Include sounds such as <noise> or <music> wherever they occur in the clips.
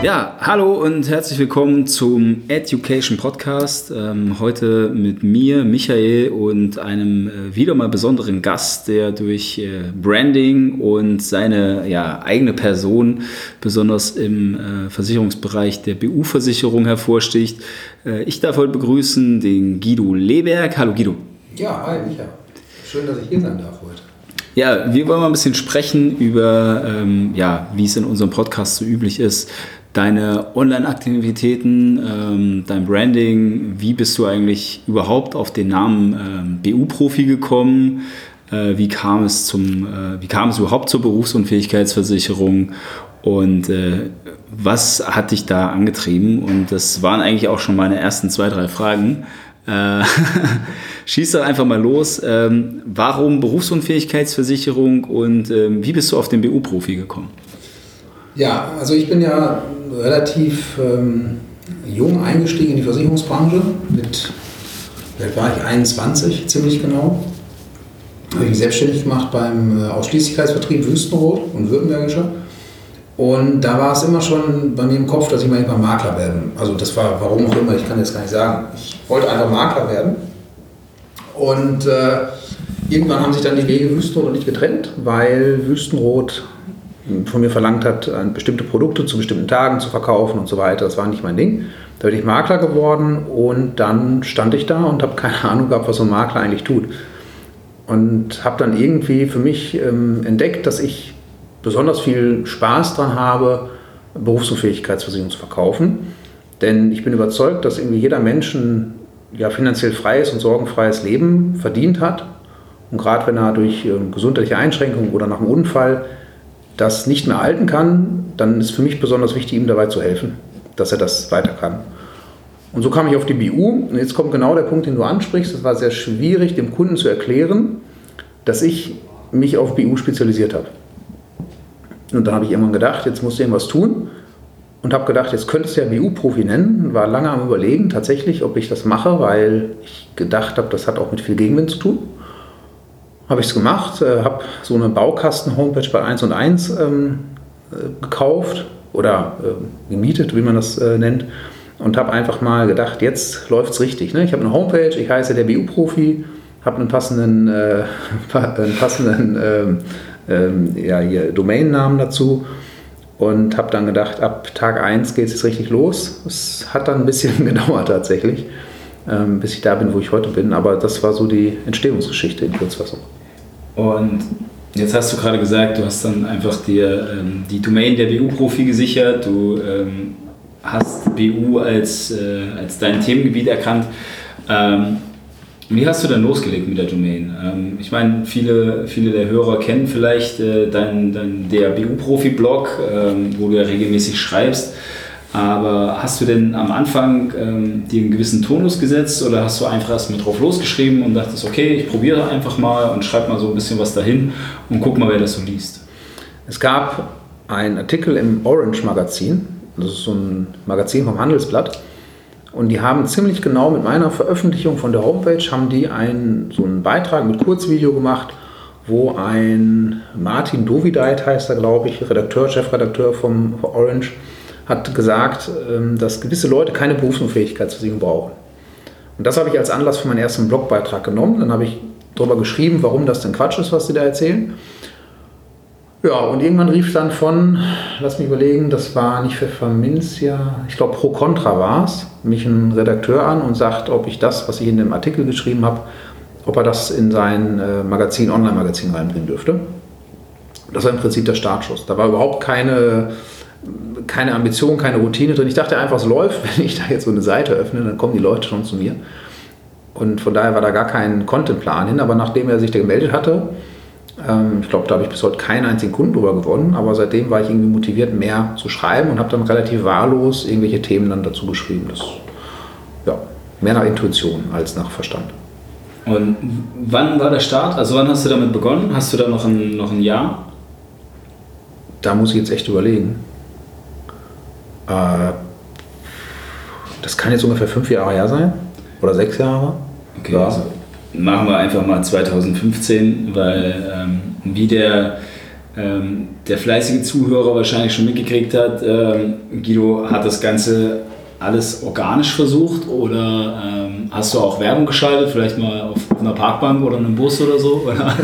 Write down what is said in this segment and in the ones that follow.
Ja, hallo und herzlich willkommen zum Education Podcast. Ähm, heute mit mir, Michael, und einem äh, wieder mal besonderen Gast, der durch äh, Branding und seine ja, eigene Person besonders im äh, Versicherungsbereich der BU-Versicherung hervorsticht. Äh, ich darf heute begrüßen den Guido Leberg. Hallo Guido. Ja, hi Michael. Schön, dass ich hier sein darf heute. Ja, wir wollen mal ein bisschen sprechen über, ähm, ja, wie es in unserem Podcast so üblich ist, deine Online-Aktivitäten, ähm, dein Branding, wie bist du eigentlich überhaupt auf den Namen ähm, BU-Profi gekommen? Äh, wie, kam es zum, äh, wie kam es überhaupt zur Berufsunfähigkeitsversicherung? Und äh, was hat dich da angetrieben? Und das waren eigentlich auch schon meine ersten zwei, drei Fragen. Äh, <laughs> schieß doch einfach mal los. Ähm, warum Berufsunfähigkeitsversicherung und ähm, wie bist du auf den BU-Profi gekommen? Ja, also ich bin ja relativ ähm, jung eingestiegen in die Versicherungsbranche. Mit, vielleicht war ich 21, ziemlich genau. Habe ich mich selbstständig gemacht beim äh, Ausschließlichkeitsvertrieb Wüstenrot und Württembergischer. Und da war es immer schon bei mir im Kopf, dass ich mal irgendwann Makler werden. Also das war, warum auch immer, ich kann jetzt gar nicht sagen. Ich wollte einfach Makler werden. Und äh, irgendwann haben sich dann die Wege Wüstenrot und ich getrennt, weil Wüstenrot von mir verlangt hat, bestimmte Produkte zu bestimmten Tagen zu verkaufen und so weiter. Das war nicht mein Ding. Da bin ich Makler geworden und dann stand ich da und habe keine <laughs> Ahnung gehabt, was so ein Makler eigentlich tut. Und habe dann irgendwie für mich ähm, entdeckt, dass ich besonders viel Spaß daran habe, Berufsunfähigkeitsversicherung zu verkaufen. Denn ich bin überzeugt, dass irgendwie jeder Mensch ein ja, finanziell freies und sorgenfreies Leben verdient hat. Und gerade wenn er durch ähm, gesundheitliche Einschränkungen oder nach einem Unfall das nicht mehr halten kann, dann ist für mich besonders wichtig, ihm dabei zu helfen, dass er das weiter kann. Und so kam ich auf die BU. Und jetzt kommt genau der Punkt, den du ansprichst. Es war sehr schwierig, dem Kunden zu erklären, dass ich mich auf BU spezialisiert habe. Und dann habe ich irgendwann gedacht, jetzt musst du irgendwas tun. Und habe gedacht, jetzt könntest du ja BU-Profi nennen. War lange am Überlegen, tatsächlich, ob ich das mache, weil ich gedacht habe, das hat auch mit viel Gegenwind zu tun habe ich es gemacht, äh, habe so eine Baukasten-Homepage bei 1 und 1 ähm, äh, gekauft oder äh, gemietet, wie man das äh, nennt, und habe einfach mal gedacht, jetzt läuft es richtig. Ne? Ich habe eine Homepage, ich heiße der BU-Profi, habe einen passenden, äh, <laughs> einen passenden ähm, ähm, ja, hier Domainnamen dazu und habe dann gedacht, ab Tag 1 geht es jetzt richtig los. Es hat dann ein bisschen <laughs> gedauert tatsächlich, ähm, bis ich da bin, wo ich heute bin, aber das war so die Entstehungsgeschichte in Kurzfassung. Und jetzt hast du gerade gesagt, du hast dann einfach dir ähm, die Domain der BU-Profi gesichert, du ähm, hast BU als, äh, als dein Themengebiet erkannt. Ähm, wie hast du denn losgelegt mit der Domain? Ähm, ich meine, viele, viele der Hörer kennen vielleicht äh, dein, dein, der BU-Profi-Blog, ähm, wo du ja regelmäßig schreibst. Aber hast du denn am Anfang ähm, dir einen gewissen Tonus gesetzt oder hast du einfach erst mit drauf losgeschrieben und dachtest, okay, ich probiere einfach mal und schreibe mal so ein bisschen was dahin und guck mal, wer das so liest? Es gab einen Artikel im Orange Magazin, das ist so ein Magazin vom Handelsblatt. Und die haben ziemlich genau mit meiner Veröffentlichung von der Homepage, haben die einen, so einen Beitrag mit Kurzvideo gemacht, wo ein Martin Dovideit heißt er, glaube ich, Redakteur, Chefredakteur vom Orange, hat gesagt, ähm, dass gewisse Leute keine Berufsunfähigkeitsversicherung brauchen. Und das habe ich als Anlass für meinen ersten Blogbeitrag genommen. Dann habe ich darüber geschrieben, warum das denn Quatsch ist, was sie da erzählen. Ja, und irgendwann rief dann von, lass mich überlegen, das war nicht für Famincia, ich glaube Pro Contra war es, mich ein Redakteur an und sagt, ob ich das, was ich in dem Artikel geschrieben habe, ob er das in sein äh, Magazin, Online-Magazin reinbringen dürfte. Das war im Prinzip der Startschuss. Da war überhaupt keine keine Ambition, keine Routine drin. Ich dachte einfach, es läuft. <laughs> Wenn ich da jetzt so eine Seite öffne, dann kommen die Leute schon zu mir. Und von daher war da gar kein Contentplan hin. Aber nachdem er sich da gemeldet hatte, ähm, ich glaube, da habe ich bis heute keinen einzigen Kunden drüber gewonnen. Aber seitdem war ich irgendwie motiviert, mehr zu schreiben und habe dann relativ wahllos irgendwelche Themen dann dazu geschrieben. Das, ja, mehr nach Intuition als nach Verstand. Und wann war der Start? Also wann hast du damit begonnen? Hast du da noch ein, noch ein Jahr? Da muss ich jetzt echt überlegen. Äh, das kann jetzt ungefähr fünf Jahre her sein. Oder sechs Jahre. Okay, ja. also machen wir einfach mal 2015, weil ähm, wie der, ähm, der fleißige Zuhörer wahrscheinlich schon mitgekriegt hat, ähm, Guido hat das Ganze alles organisch versucht oder ähm, hast du auch Werbung geschaltet, vielleicht mal auf, auf einer Parkbank oder einem Bus oder so? Oder <laughs>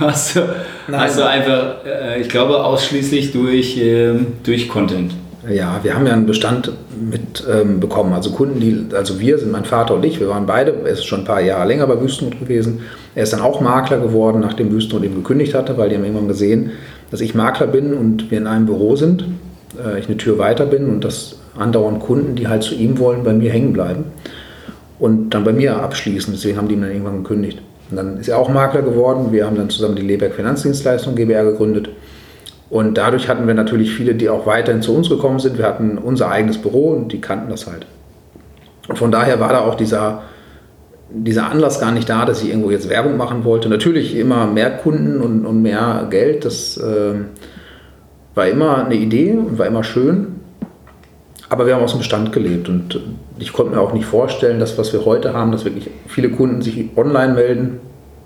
hast, du, hast du einfach, äh, ich glaube, ausschließlich durch, äh, durch Content? Ja, wir haben ja einen Bestand mit ähm, bekommen. Also Kunden, die, also wir sind mein Vater und ich, wir waren beide, er ist schon ein paar Jahre länger bei Wüstenrot gewesen. Er ist dann auch Makler geworden, nachdem Wüstenrot ihm gekündigt hatte, weil die haben irgendwann gesehen, dass ich Makler bin und wir in einem Büro sind, äh, ich eine Tür weiter bin und dass andauernd Kunden, die halt zu ihm wollen, bei mir hängen bleiben und dann bei mir abschließen. Deswegen haben die ihn dann irgendwann gekündigt. Und dann ist er auch Makler geworden. Wir haben dann zusammen die Leberg Finanzdienstleistung GbR gegründet. Und dadurch hatten wir natürlich viele, die auch weiterhin zu uns gekommen sind. Wir hatten unser eigenes Büro und die kannten das halt. Und von daher war da auch dieser, dieser Anlass gar nicht da, dass ich irgendwo jetzt Werbung machen wollte. Natürlich immer mehr Kunden und, und mehr Geld. Das äh, war immer eine Idee und war immer schön. Aber wir haben aus dem Bestand gelebt und ich konnte mir auch nicht vorstellen, dass was wir heute haben, dass wirklich viele Kunden sich online melden.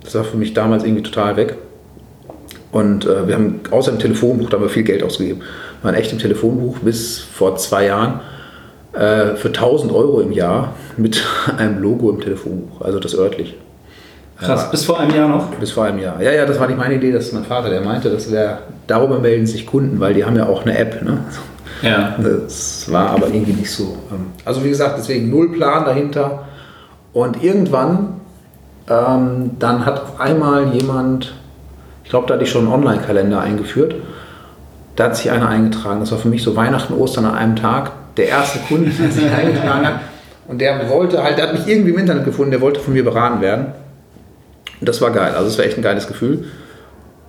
Das war für mich damals irgendwie total weg. Und äh, wir haben außer im Telefonbuch, da haben wir viel Geld ausgegeben. Wir waren echt im Telefonbuch bis vor zwei Jahren äh, für 1000 Euro im Jahr mit <laughs> einem Logo im Telefonbuch, also das örtlich. Krass, ja, bis vor einem Jahr noch? Bis vor einem Jahr. Ja, ja, das war nicht meine Idee, das ist mein Vater, der meinte, das wäre, darüber melden sich Kunden, weil die haben ja auch eine App. Ne? Ja. Das war aber irgendwie nicht so. Ähm, also wie gesagt, deswegen null Plan dahinter. Und irgendwann, ähm, dann hat auf einmal jemand ich glaube, da hatte ich schon einen Online-Kalender eingeführt. Da hat sich einer eingetragen. Das war für mich so Weihnachten, Ostern an einem Tag. Der erste Kunde, der sich <laughs> eingetragen hat. Und der wollte halt, der hat mich irgendwie im Internet gefunden, der wollte von mir beraten werden. Und das war geil. Also es war echt ein geiles Gefühl.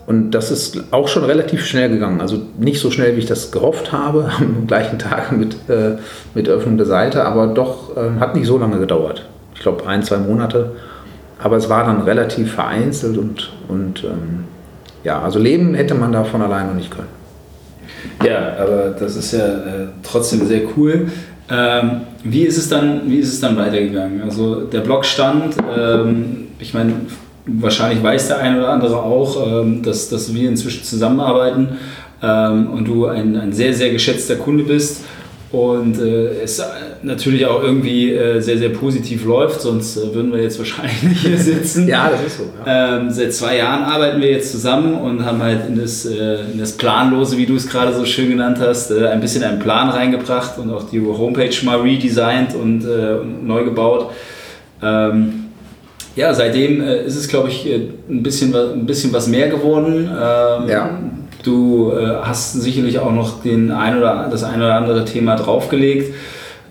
Und das ist auch schon relativ schnell gegangen. Also nicht so schnell, wie ich das gehofft habe, <laughs> am gleichen Tag mit, äh, mit Öffnung der Seite, aber doch äh, hat nicht so lange gedauert. Ich glaube ein, zwei Monate. Aber es war dann relativ vereinzelt und, und ähm, ja, also leben hätte man da von alleine nicht können. Ja, aber das ist ja äh, trotzdem sehr cool. Ähm, wie, ist es dann, wie ist es dann weitergegangen? Also der Blog stand, ähm, ich meine, wahrscheinlich weiß der eine oder andere auch, ähm, dass, dass wir inzwischen zusammenarbeiten ähm, und du ein, ein sehr, sehr geschätzter Kunde bist und äh, es natürlich auch irgendwie äh, sehr, sehr positiv läuft, sonst äh, würden wir jetzt wahrscheinlich <laughs> nicht hier sitzen. ja, das ist so. Ja. Ähm, seit zwei Jahren arbeiten wir jetzt zusammen und haben halt in das, äh, in das Planlose, wie du es gerade so schön genannt hast, äh, ein bisschen einen Plan reingebracht und auch die Homepage mal redesigned und, äh, und neu gebaut. Ähm, ja, seitdem ist es, glaube ich, ein bisschen, ein bisschen was mehr geworden. Ähm, ja Du äh, hast sicherlich auch noch den ein oder, das ein oder andere Thema draufgelegt.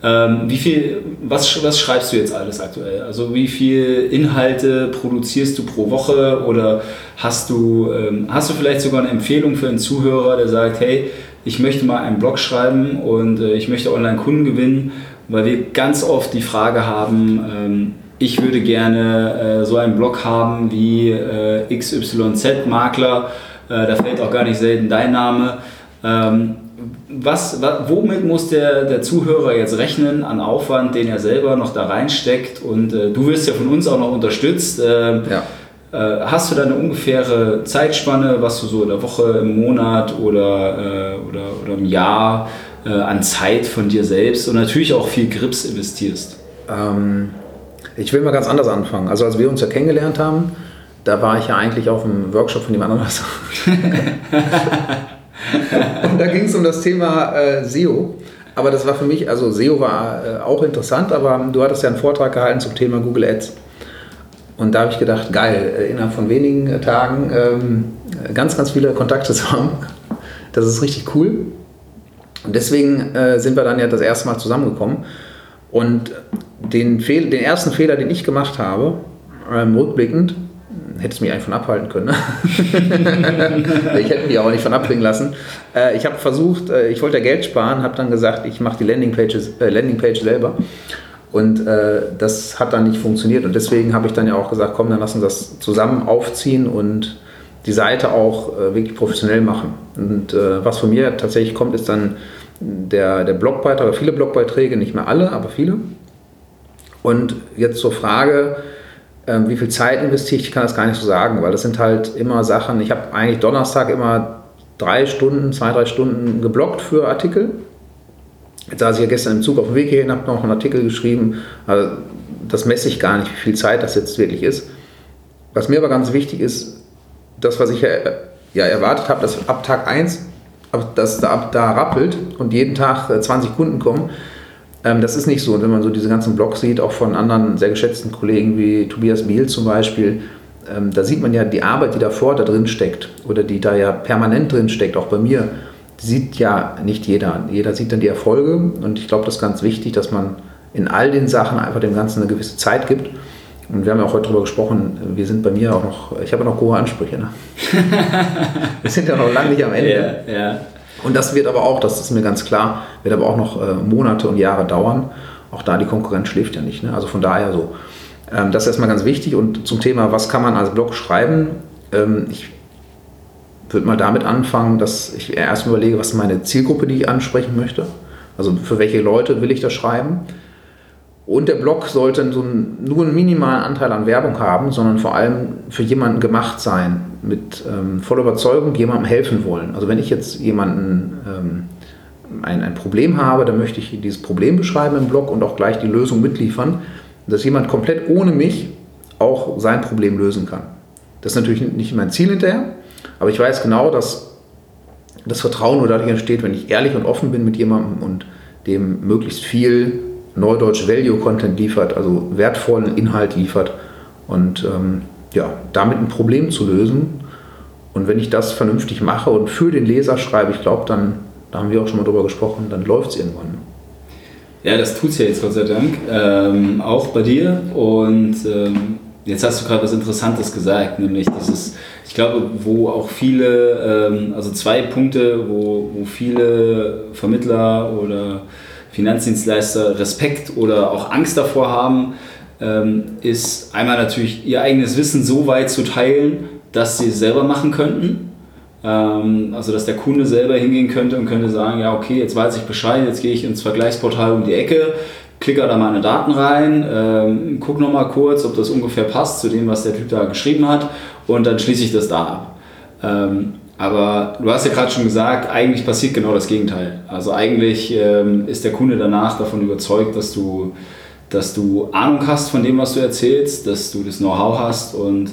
Ähm, wie viel, was, was schreibst du jetzt alles aktuell? Also wie viele Inhalte produzierst du pro Woche oder hast du, ähm, hast du vielleicht sogar eine Empfehlung für einen Zuhörer, der sagt, hey, ich möchte mal einen Blog schreiben und äh, ich möchte Online-Kunden gewinnen, weil wir ganz oft die Frage haben, ähm, ich würde gerne äh, so einen Blog haben wie äh, XYZ-Makler äh, da fällt auch gar nicht selten dein Name. Ähm, was, womit muss der, der Zuhörer jetzt rechnen an Aufwand, den er selber noch da reinsteckt? Und äh, du wirst ja von uns auch noch unterstützt. Äh, ja. äh, hast du da eine ungefähre Zeitspanne, was du so in der Woche, im Monat oder, äh, oder, oder im Jahr an Zeit von dir selbst und natürlich auch viel Grips investierst? Ähm, ich will mal ganz anders anfangen. Also als wir uns ja kennengelernt haben, da war ich ja eigentlich auf dem Workshop von dem Ananas. <laughs> und da ging es um das Thema äh, SEO. Aber das war für mich, also SEO war äh, auch interessant, aber du hattest ja einen Vortrag gehalten zum Thema Google Ads. Und da habe ich gedacht, geil, äh, innerhalb von wenigen äh, Tagen ähm, ganz, ganz viele Kontakte <laughs> zu haben. Das ist richtig cool. Und deswegen äh, sind wir dann ja das erste Mal zusammengekommen. Und den, Fehl, den ersten Fehler, den ich gemacht habe, ähm, rückblickend, hättest mich eigentlich von abhalten können. Ne? <laughs> ich hätte mich auch nicht von abbringen lassen. Äh, ich habe versucht, äh, ich wollte ja Geld sparen, habe dann gesagt, ich mache die Landingpage, äh, Landingpage selber Und äh, das hat dann nicht funktioniert. Und deswegen habe ich dann ja auch gesagt, komm, dann lass uns das zusammen aufziehen und die Seite auch äh, wirklich professionell machen. Und äh, was von mir tatsächlich kommt, ist dann der, der Blogbeitrag, viele Blogbeiträge, nicht mehr alle, aber viele. Und jetzt zur Frage, äh, wie viel Zeit investiere ich, ich kann das gar nicht so sagen, weil das sind halt immer Sachen, ich habe eigentlich Donnerstag immer drei Stunden, zwei, drei Stunden geblockt für Artikel. Jetzt saß ich ja gestern im Zug auf dem Weg hierhin, habe noch einen Artikel geschrieben. Also das messe ich gar nicht, wie viel Zeit das jetzt wirklich ist. Was mir aber ganz wichtig ist, das, was ich ja, ja erwartet habe, dass ab Tag 1, dass da, da rappelt und jeden Tag 20 äh, Kunden kommen, ähm, das ist nicht so. Und wenn man so diese ganzen Blogs sieht, auch von anderen sehr geschätzten Kollegen wie Tobias Miel zum Beispiel, ähm, da sieht man ja die Arbeit, die davor da drin steckt oder die da ja permanent drin steckt, auch bei mir, sieht ja nicht jeder. Jeder sieht dann die Erfolge und ich glaube, das ist ganz wichtig, dass man in all den Sachen einfach dem Ganzen eine gewisse Zeit gibt. Und wir haben ja auch heute darüber gesprochen, wir sind bei mir auch noch, ich habe ja noch hohe Ansprüche. Ne? <laughs> wir sind ja noch lange nicht am Ende. Ja, ja. Und das wird aber auch, das ist mir ganz klar, wird aber auch noch äh, Monate und Jahre dauern. Auch da die Konkurrenz schläft ja nicht. Ne? Also von daher so. Ähm, das ist erstmal ganz wichtig. Und zum Thema, was kann man als Blog schreiben? Ähm, ich würde mal damit anfangen, dass ich erst überlege, was ist meine Zielgruppe, die ich ansprechen möchte. Also für welche Leute will ich das schreiben? Und der Blog sollte so einen, nur einen minimalen Anteil an Werbung haben, sondern vor allem für jemanden gemacht sein, mit ähm, voller Überzeugung jemandem helfen wollen. Also wenn ich jetzt jemanden ähm, ein, ein Problem habe, dann möchte ich dieses Problem beschreiben im Blog und auch gleich die Lösung mitliefern, dass jemand komplett ohne mich auch sein Problem lösen kann. Das ist natürlich nicht mein Ziel hinterher, aber ich weiß genau, dass das Vertrauen nur dadurch entsteht, wenn ich ehrlich und offen bin mit jemandem und dem möglichst viel Neudeutsch Value Content liefert, also wertvollen Inhalt liefert und ähm, ja, damit ein Problem zu lösen. Und wenn ich das vernünftig mache und für den Leser schreibe, ich glaube, dann, da haben wir auch schon mal drüber gesprochen, dann läuft es irgendwann. Ja, das tut es ja jetzt Gott sei Dank, ähm, auch bei dir. Und ähm, jetzt hast du gerade was Interessantes gesagt, nämlich dieses, ich glaube, wo auch viele, ähm, also zwei Punkte, wo, wo viele Vermittler oder Finanzdienstleister Respekt oder auch Angst davor haben, ähm, ist einmal natürlich ihr eigenes Wissen so weit zu teilen, dass sie es selber machen könnten. Ähm, also dass der Kunde selber hingehen könnte und könnte sagen, ja okay, jetzt weiß ich Bescheid, jetzt gehe ich ins Vergleichsportal um die Ecke, klicke da meine Daten rein, ähm, guck nochmal kurz, ob das ungefähr passt zu dem, was der Typ da geschrieben hat und dann schließe ich das da ab. Aber du hast ja gerade schon gesagt, eigentlich passiert genau das Gegenteil. Also eigentlich ähm, ist der Kunde danach davon überzeugt, dass du, dass du Ahnung hast von dem, was du erzählst, dass du das Know-how hast und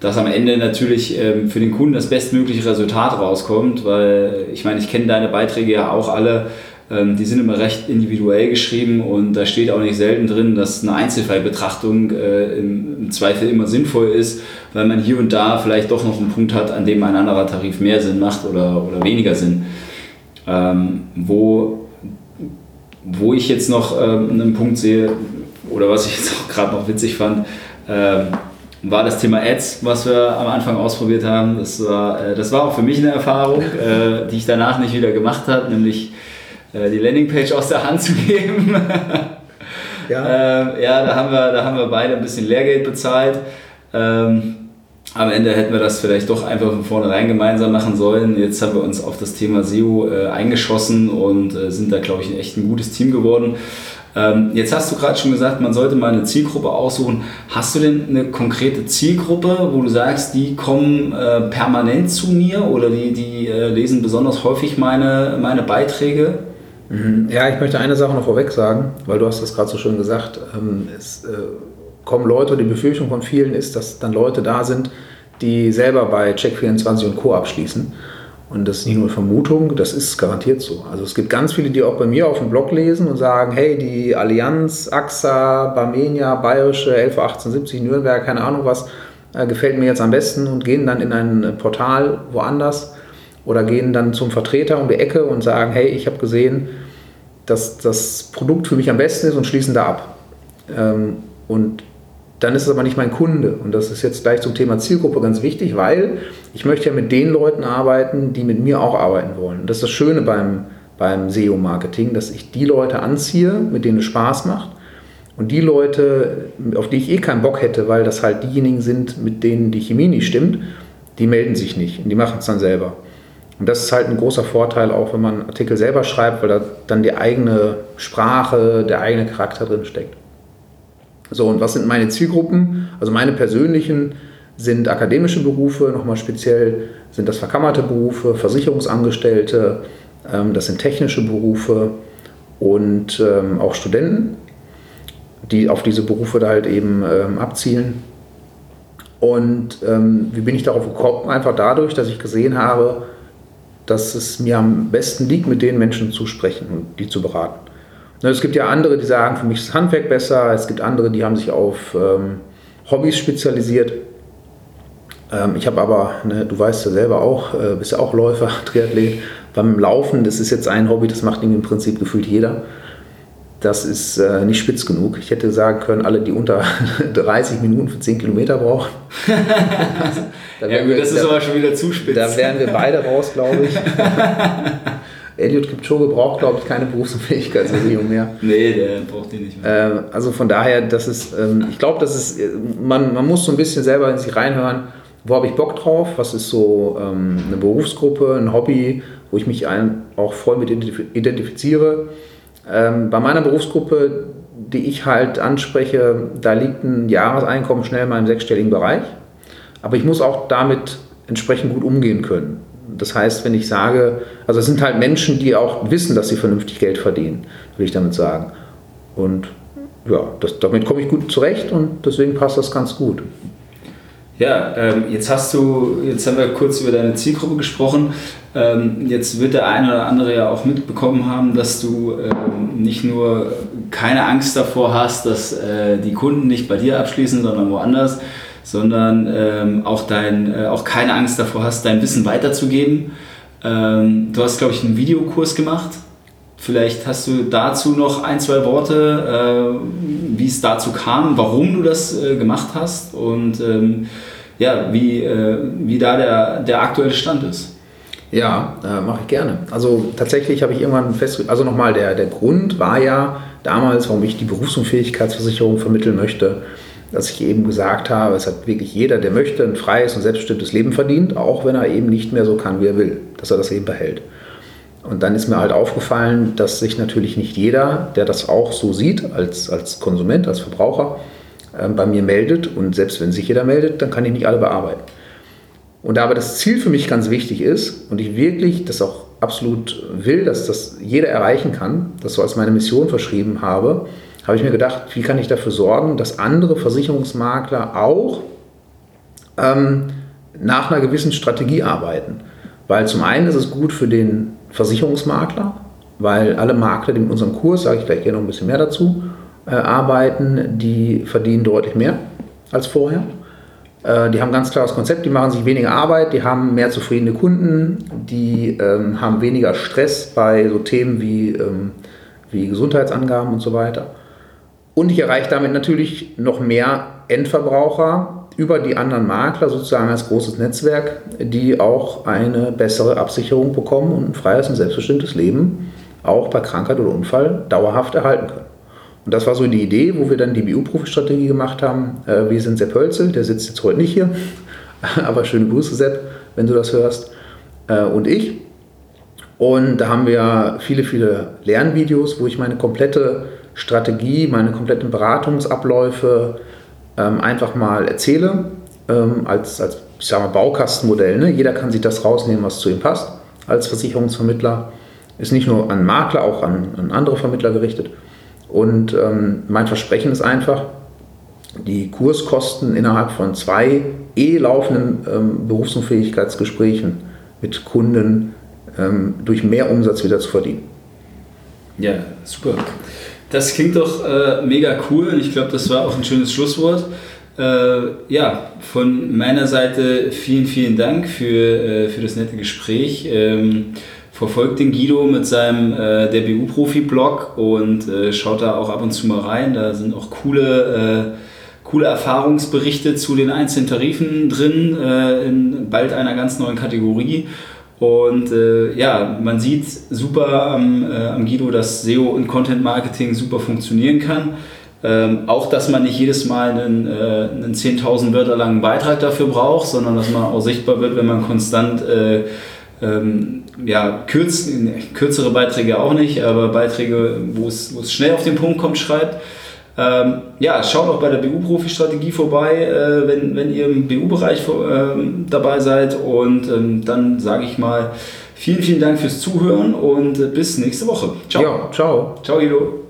dass am Ende natürlich ähm, für den Kunden das bestmögliche Resultat rauskommt, weil ich meine, ich kenne deine Beiträge ja auch alle die sind immer recht individuell geschrieben und da steht auch nicht selten drin, dass eine Einzelfallbetrachtung äh, im, Zweifel immer sinnvoll ist, weil man hier und da vielleicht doch noch einen Punkt hat, an dem ein anderer Tarif mehr Sinn macht oder, oder weniger Sinn. Ähm, wo, wo ich jetzt noch ähm, einen Punkt sehe, oder was ich jetzt auch gerade noch witzig fand, ähm, war das Thema Ads, was wir am Anfang ausprobiert haben. Das war, äh, das war auch für mich eine Erfahrung, äh, die ich danach nicht wieder gemacht habe, nämlich die Landingpage aus der Hand zu geben. <laughs> ja, ähm, ja da, haben wir, da haben wir beide ein bisschen Lehrgeld bezahlt. Ähm, am Ende hätten wir das vielleicht doch einfach von vornherein gemeinsam machen sollen. Jetzt haben wir uns auf das Thema SEO äh, eingeschossen und äh, sind da, glaube ich, echt ein gutes Team geworden. Ähm, jetzt hast du gerade schon gesagt, man sollte mal eine Zielgruppe aussuchen. Hast du denn eine konkrete Zielgruppe, wo du sagst, die kommen äh, permanent zu mir oder die, die äh, lesen besonders häufig meine, meine Beiträge? Mhm. Ja, ich möchte eine Sache noch vorweg sagen, weil du hast das gerade so schön gesagt. Ähm, es äh, kommen Leute, die Befürchtung von vielen ist, dass dann Leute da sind, die selber bei Check24 und Co. abschließen. Und das ist nicht nur Vermutung, das ist garantiert so. Also es gibt ganz viele, die auch bei mir auf dem Blog lesen und sagen, hey, die Allianz, AXA, Barmenia, Bayerische, 111870, Nürnberg, keine Ahnung was, äh, gefällt mir jetzt am besten und gehen dann in ein Portal woanders oder gehen dann zum Vertreter um die Ecke und sagen, hey, ich habe gesehen, dass das Produkt für mich am besten ist und schließen da ab. Ähm, und dann ist es aber nicht mein Kunde. Und das ist jetzt gleich zum Thema Zielgruppe ganz wichtig, weil ich möchte ja mit den Leuten arbeiten, die mit mir auch arbeiten wollen. Und das ist das Schöne beim, beim SEO-Marketing, dass ich die Leute anziehe, mit denen es Spaß macht Und die Leute, auf die ich eh keinen Bock hätte, weil das halt diejenigen sind, mit denen die Chemie nicht stimmt, die melden sich nicht und die machen es dann selber. Und das ist halt ein großer Vorteil, auch wenn man Artikel selber schreibt, weil da dann die eigene Sprache, der eigene Charakter drin steckt. So, und was sind meine Zielgruppen? Also meine persönlichen sind akademische Berufe, nochmal speziell sind das verkammerte Berufe, Versicherungsangestellte, ähm, das sind technische Berufe und ähm, auch Studenten, die auf diese Berufe da halt eben ähm, abzielen. Und wie bin ich darauf gekommen? Einfach dadurch, dass ich gesehen habe, dass es mir am besten liegt, mit den Menschen zu sprechen und die zu beraten. Es gibt ja andere, die sagen, für mich ist das Handwerk besser. Es gibt andere, die haben sich auf ähm, Hobbys spezialisiert. Ähm, ich habe aber, ne, du weißt ja selber auch, äh, bist ja auch Läufer, <laughs> Triathlet. Beim Laufen, das ist jetzt ein Hobby, das macht im Prinzip gefühlt jeder. Das ist äh, nicht spitz genug. Ich hätte sagen können, alle, die unter <laughs> 30 Minuten für 10 Kilometer brauchen. <laughs> also, ja, gut, wir, das ist da, aber schon wieder zu spitz. Da wären wir beide raus, glaube ich. <laughs> Eliud Kipchoge braucht, glaube ich, keine Berufsunfähigkeitsversicherung mehr. nee, der braucht die nicht mehr. Äh, also von daher, das ist, ähm, ich glaube, das ist, man, man muss so ein bisschen selber in sich reinhören wo habe ich Bock drauf, was ist so ähm, eine Berufsgruppe, ein Hobby, wo ich mich ein, auch voll mit identifiziere. Ähm, bei meiner Berufsgruppe, die ich halt anspreche, da liegt ein Jahreseinkommen schnell mal im sechsstelligen Bereich. Aber ich muss auch damit entsprechend gut umgehen können. Das heißt, wenn ich sage, also es sind halt Menschen, die auch wissen, dass sie vernünftig Geld verdienen, will ich damit sagen. Und ja, das, damit komme ich gut zurecht und deswegen passt das ganz gut. Ja, ähm, jetzt hast du, jetzt haben wir kurz über deine Zielgruppe gesprochen. Ähm, jetzt wird der eine oder andere ja auch mitbekommen haben, dass du ähm, nicht nur keine Angst davor hast, dass äh, die Kunden nicht bei dir abschließen, sondern woanders, sondern ähm, auch, dein, äh, auch keine Angst davor hast, dein Wissen weiterzugeben. Ähm, du hast, glaube ich, einen Videokurs gemacht. Vielleicht hast du dazu noch ein, zwei Worte, äh, wie es dazu kam, warum du das äh, gemacht hast und ähm, ja, wie, äh, wie da der, der aktuelle Stand ist. Ja, äh, mache ich gerne. Also tatsächlich habe ich irgendwann festgestellt, also nochmal, der, der Grund war ja damals, warum ich die Berufsunfähigkeitsversicherung vermitteln möchte, dass ich eben gesagt habe, es hat wirklich jeder, der möchte, ein freies und selbstbestimmtes Leben verdient, auch wenn er eben nicht mehr so kann, wie er will, dass er das eben behält. Und dann ist mir halt aufgefallen, dass sich natürlich nicht jeder, der das auch so sieht, als, als Konsument, als Verbraucher, bei mir meldet. Und selbst wenn sich jeder meldet, dann kann ich nicht alle bearbeiten. Und da aber das Ziel für mich ganz wichtig ist und ich wirklich das auch absolut will, dass das jeder erreichen kann, das so als meine Mission verschrieben habe, habe ich mir gedacht, wie kann ich dafür sorgen, dass andere Versicherungsmakler auch ähm, nach einer gewissen Strategie arbeiten. Weil zum einen ist es gut für den Versicherungsmakler, weil alle Makler, die mit unserem Kurs, sage ich gleich gerne noch ein bisschen mehr dazu, äh, arbeiten, die verdienen deutlich mehr als vorher. Äh, die haben ein ganz klares Konzept, die machen sich weniger Arbeit, die haben mehr zufriedene Kunden, die ähm, haben weniger Stress bei so Themen wie, ähm, wie Gesundheitsangaben und so weiter. Und ich erreiche damit natürlich noch mehr Endverbraucher, über die anderen Makler sozusagen als großes Netzwerk, die auch eine bessere Absicherung bekommen und ein freies und selbstbestimmtes Leben auch bei Krankheit oder Unfall dauerhaft erhalten können. Und das war so die Idee, wo wir dann die BU-Profi-Strategie gemacht haben. Äh, wir sind Sepp Hölzel, der sitzt jetzt heute nicht hier, <laughs> aber schöne Grüße Sepp, wenn du das hörst, äh, und ich. Und da haben wir viele, viele Lernvideos, wo ich meine komplette Strategie, meine kompletten Beratungsabläufe, ähm, einfach mal erzähle, ähm, als, als ich sag mal, Baukastenmodell. Ne? Jeder kann sich das rausnehmen, was zu ihm passt, als Versicherungsvermittler. Ist nicht nur an Makler, auch an, an andere Vermittler gerichtet. Und ähm, mein Versprechen ist einfach, die Kurskosten innerhalb von zwei eh laufenden ähm, Berufsunfähigkeitsgesprächen mit Kunden ähm, durch mehr Umsatz wieder zu verdienen. Ja, super. Das klingt doch äh, mega cool und ich glaube, das war auch ein schönes Schlusswort. Äh, ja, von meiner Seite vielen, vielen Dank für, äh, für das nette Gespräch. Ähm, verfolgt den Guido mit seinem äh, der BU-Profi-Blog und äh, schaut da auch ab und zu mal rein. Da sind auch coole, äh, coole Erfahrungsberichte zu den einzelnen Tarifen drin, in bald einer ganz neuen Kategorie. Und äh, ja, man sieht super am, äh, am Guido, dass SEO und Content Marketing super funktionieren kann. Ähm, auch, dass man nicht jedes Mal einen, äh, einen 10.000 Wörter langen Beitrag dafür braucht, sondern dass man auch sichtbar wird, wenn man konstant äh, ähm, ja, kürz, kürzere Beiträge auch nicht, aber Beiträge, wo es, wo es schnell auf den Punkt kommt, schreibt. Ähm, ja, schaut auch bei der BU-Profi-Strategie vorbei, äh, wenn, wenn ihr im BU-Bereich äh, dabei seid. Und ähm, dann sage ich mal vielen, vielen Dank fürs Zuhören und äh, bis nächste Woche. Ciao. Ja, ciao. Ciao, Guido.